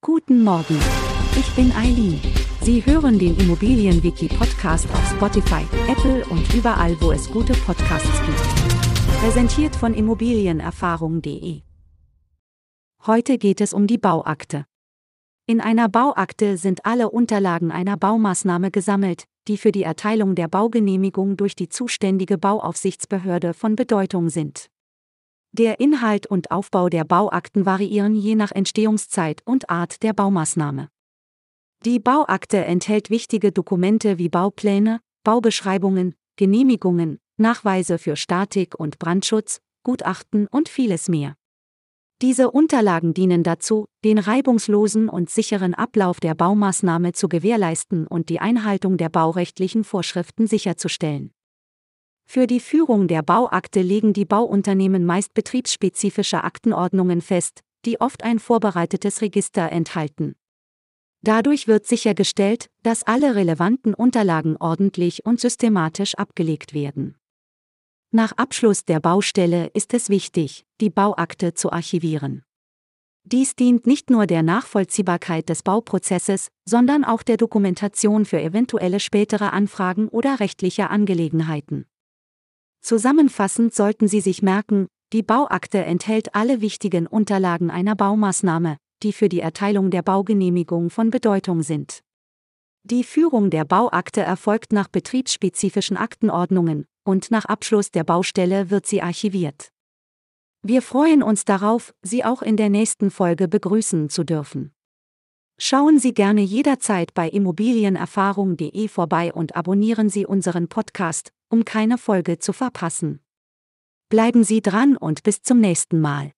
Guten Morgen. Ich bin Eileen. Sie hören den Immobilienwiki-Podcast auf Spotify, Apple und überall, wo es gute Podcasts gibt. Präsentiert von Immobilienerfahrung.de. Heute geht es um die Bauakte. In einer Bauakte sind alle Unterlagen einer Baumaßnahme gesammelt, die für die Erteilung der Baugenehmigung durch die zuständige Bauaufsichtsbehörde von Bedeutung sind. Der Inhalt und Aufbau der Bauakten variieren je nach Entstehungszeit und Art der Baumaßnahme. Die Bauakte enthält wichtige Dokumente wie Baupläne, Baubeschreibungen, Genehmigungen, Nachweise für Statik und Brandschutz, Gutachten und vieles mehr. Diese Unterlagen dienen dazu, den reibungslosen und sicheren Ablauf der Baumaßnahme zu gewährleisten und die Einhaltung der baurechtlichen Vorschriften sicherzustellen. Für die Führung der Bauakte legen die Bauunternehmen meist betriebsspezifische Aktenordnungen fest, die oft ein vorbereitetes Register enthalten. Dadurch wird sichergestellt, dass alle relevanten Unterlagen ordentlich und systematisch abgelegt werden. Nach Abschluss der Baustelle ist es wichtig, die Bauakte zu archivieren. Dies dient nicht nur der Nachvollziehbarkeit des Bauprozesses, sondern auch der Dokumentation für eventuelle spätere Anfragen oder rechtliche Angelegenheiten. Zusammenfassend sollten Sie sich merken, die Bauakte enthält alle wichtigen Unterlagen einer Baumaßnahme, die für die Erteilung der Baugenehmigung von Bedeutung sind. Die Führung der Bauakte erfolgt nach betriebsspezifischen Aktenordnungen, und nach Abschluss der Baustelle wird sie archiviert. Wir freuen uns darauf, Sie auch in der nächsten Folge begrüßen zu dürfen. Schauen Sie gerne jederzeit bei immobilienerfahrung.de vorbei und abonnieren Sie unseren Podcast, um keine Folge zu verpassen. Bleiben Sie dran und bis zum nächsten Mal.